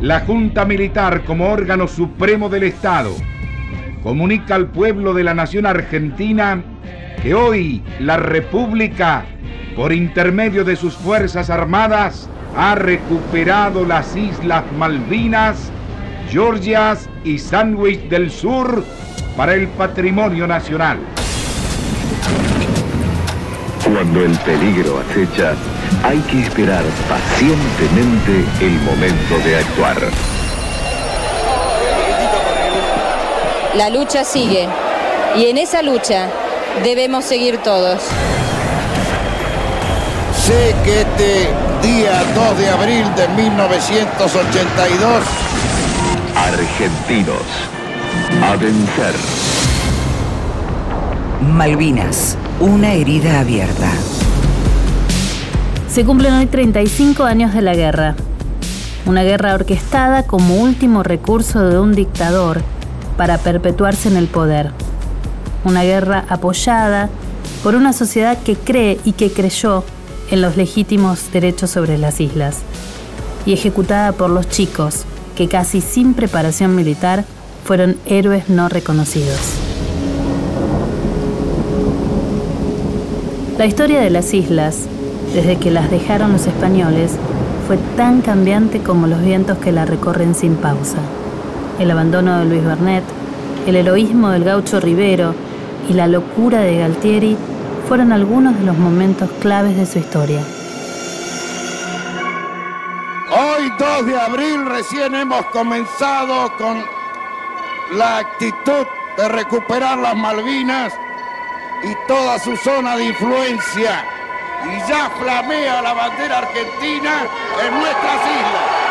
la Junta Militar como órgano supremo del Estado comunica al pueblo de la nación argentina que hoy la República, por intermedio de sus Fuerzas Armadas, ha recuperado las Islas Malvinas, Georgias y Sandwich del Sur para el patrimonio nacional. Cuando el peligro acecha, hay que esperar pacientemente el momento de actuar. La lucha sigue y en esa lucha debemos seguir todos. Sé que este día 2 de abril de 1982, Argentinos, a vencer. Malvinas, una herida abierta. Se cumplen hoy 35 años de la guerra. Una guerra orquestada como último recurso de un dictador para perpetuarse en el poder. Una guerra apoyada por una sociedad que cree y que creyó en los legítimos derechos sobre las islas. Y ejecutada por los chicos que casi sin preparación militar fueron héroes no reconocidos. La historia de las islas desde que las dejaron los españoles, fue tan cambiante como los vientos que la recorren sin pausa. El abandono de Luis Bernet, el heroísmo del gaucho Rivero y la locura de Galtieri fueron algunos de los momentos claves de su historia. Hoy 2 de abril recién hemos comenzado con la actitud de recuperar las Malvinas y toda su zona de influencia y ya flamea la bandera argentina en nuestras islas.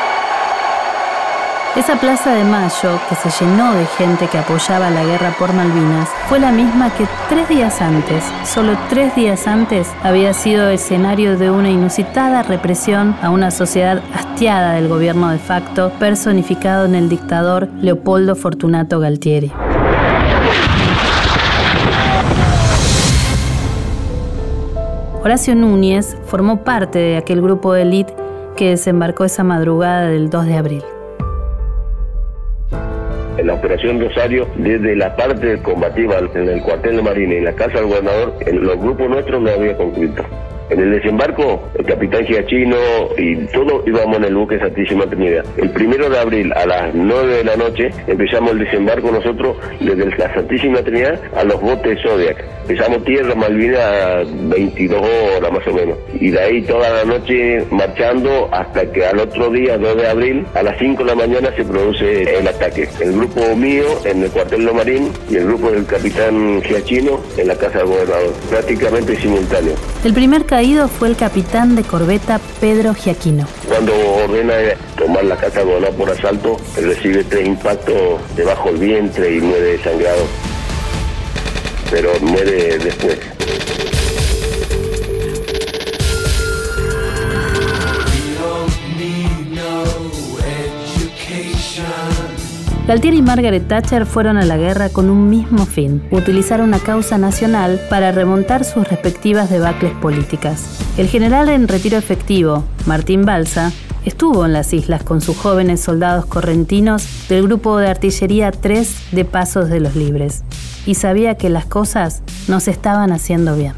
Esa plaza de Mayo, que se llenó de gente que apoyaba la guerra por Malvinas, fue la misma que tres días antes, solo tres días antes, había sido escenario de una inusitada represión a una sociedad hastiada del gobierno de facto, personificado en el dictador Leopoldo Fortunato Galtieri. Horacio Núñez formó parte de aquel grupo de élite que desembarcó esa madrugada del 2 de abril. En la operación Rosario, desde la parte combativa en el cuartel de Marina y la casa del gobernador, en los grupos nuestros no había conflicto. En el desembarco, el capitán Giachino y todos íbamos en el buque Santísima Trinidad. El primero de abril a las 9 de la noche empezamos el desembarco nosotros desde la Santísima Trinidad a los botes Zodiac. Empezamos tierra Malvinas a 22 horas más o menos. Y de ahí toda la noche marchando hasta que al otro día, 2 de abril, a las 5 de la mañana se produce el ataque. El grupo mío en el cuartel Lomarín y el grupo del capitán Giachino en la casa del gobernador. Prácticamente simultáneo. El primer caído fue el capitán de corbeta Pedro Giaquino. Cuando ordena tomar la casa gobernador por asalto, recibe tres impactos debajo del vientre y muere desangrado. Pero muere después. Galtieri y Margaret Thatcher fueron a la guerra con un mismo fin, utilizar una causa nacional para remontar sus respectivas debacles políticas. El general en retiro efectivo, Martín Balsa, estuvo en las islas con sus jóvenes soldados correntinos del grupo de artillería 3 de Pasos de los Libres y sabía que las cosas no se estaban haciendo bien.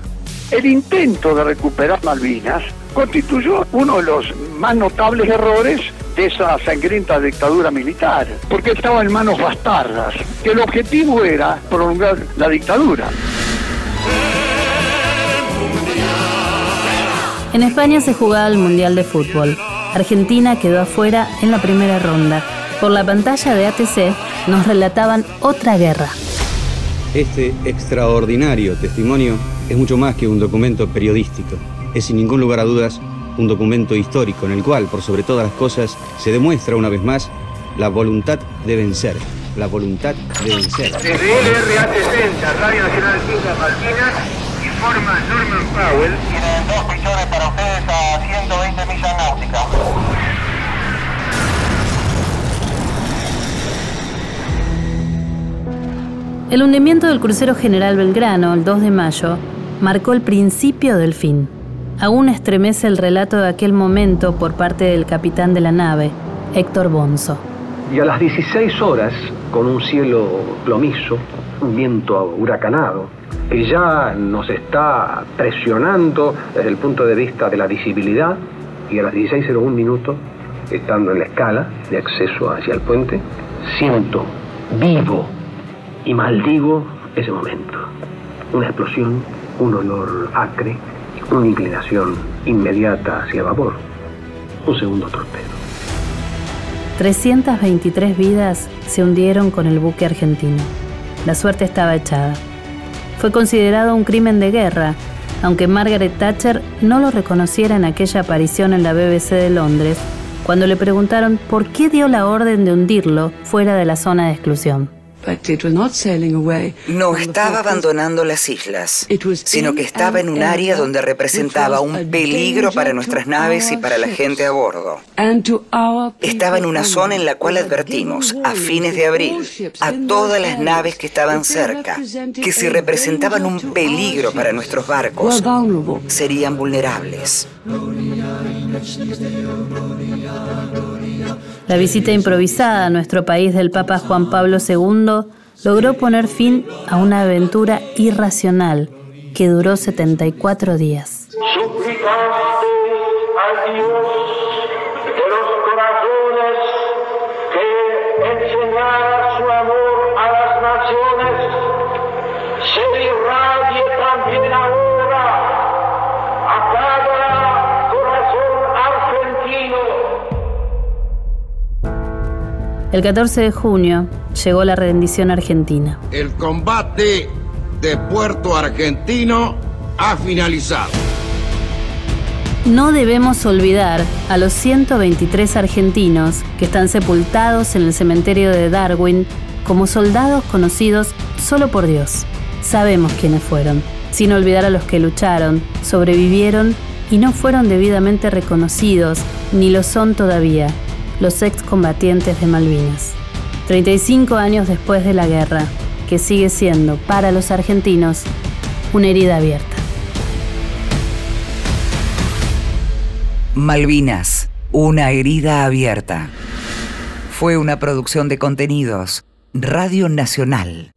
El intento de recuperar Malvinas constituyó uno de los más notables errores de esa sangrienta dictadura militar, porque estaba en manos bastardas, que el objetivo era prolongar la dictadura. En España se jugaba el Mundial de Fútbol. Argentina quedó afuera en la primera ronda. Por la pantalla de ATC nos relataban otra guerra. Este extraordinario testimonio es mucho más que un documento periodístico. Es sin ningún lugar a dudas un documento histórico en el cual, por sobre todas las cosas, se demuestra una vez más la voluntad de vencer. La voluntad de vencer. Desde LRA 60, Radio Nacional Islas Malvinas, informa Norman Powell. Tienen dos prisiones para ustedes a 120 millas náuticas. El hundimiento del crucero General Belgrano, el 2 de mayo, marcó el principio del fin. Aún estremece el relato de aquel momento por parte del capitán de la nave, Héctor Bonzo. Y a las 16 horas, con un cielo plomizo, un viento huracanado, que ya nos está presionando desde el punto de vista de la visibilidad, y a las 16.01 minutos, estando en la escala de acceso hacia el puente, siento vivo y maldigo ese momento. Una explosión, un olor acre, una inclinación inmediata hacia vapor, un segundo torpedo. 323 vidas se hundieron con el buque argentino. La suerte estaba echada. Fue considerado un crimen de guerra, aunque Margaret Thatcher no lo reconociera en aquella aparición en la BBC de Londres, cuando le preguntaron por qué dio la orden de hundirlo fuera de la zona de exclusión. No estaba abandonando las islas, sino que estaba en un área donde representaba un peligro para nuestras naves y para la gente a bordo. Estaba en una zona en la cual advertimos, a fines de abril, a todas las naves que estaban cerca, que si representaban un peligro para nuestros barcos, serían vulnerables. La visita improvisada a nuestro país del Papa Juan Pablo II logró poner fin a una aventura irracional que duró 74 días. El 14 de junio llegó la rendición argentina. El combate de Puerto Argentino ha finalizado. No debemos olvidar a los 123 argentinos que están sepultados en el cementerio de Darwin como soldados conocidos solo por Dios. Sabemos quiénes fueron, sin olvidar a los que lucharon, sobrevivieron y no fueron debidamente reconocidos, ni lo son todavía, los excombatientes de Malvinas. 35 años después de la guerra, que sigue siendo para los argentinos una herida abierta. Malvinas, una herida abierta. Fue una producción de contenidos, Radio Nacional.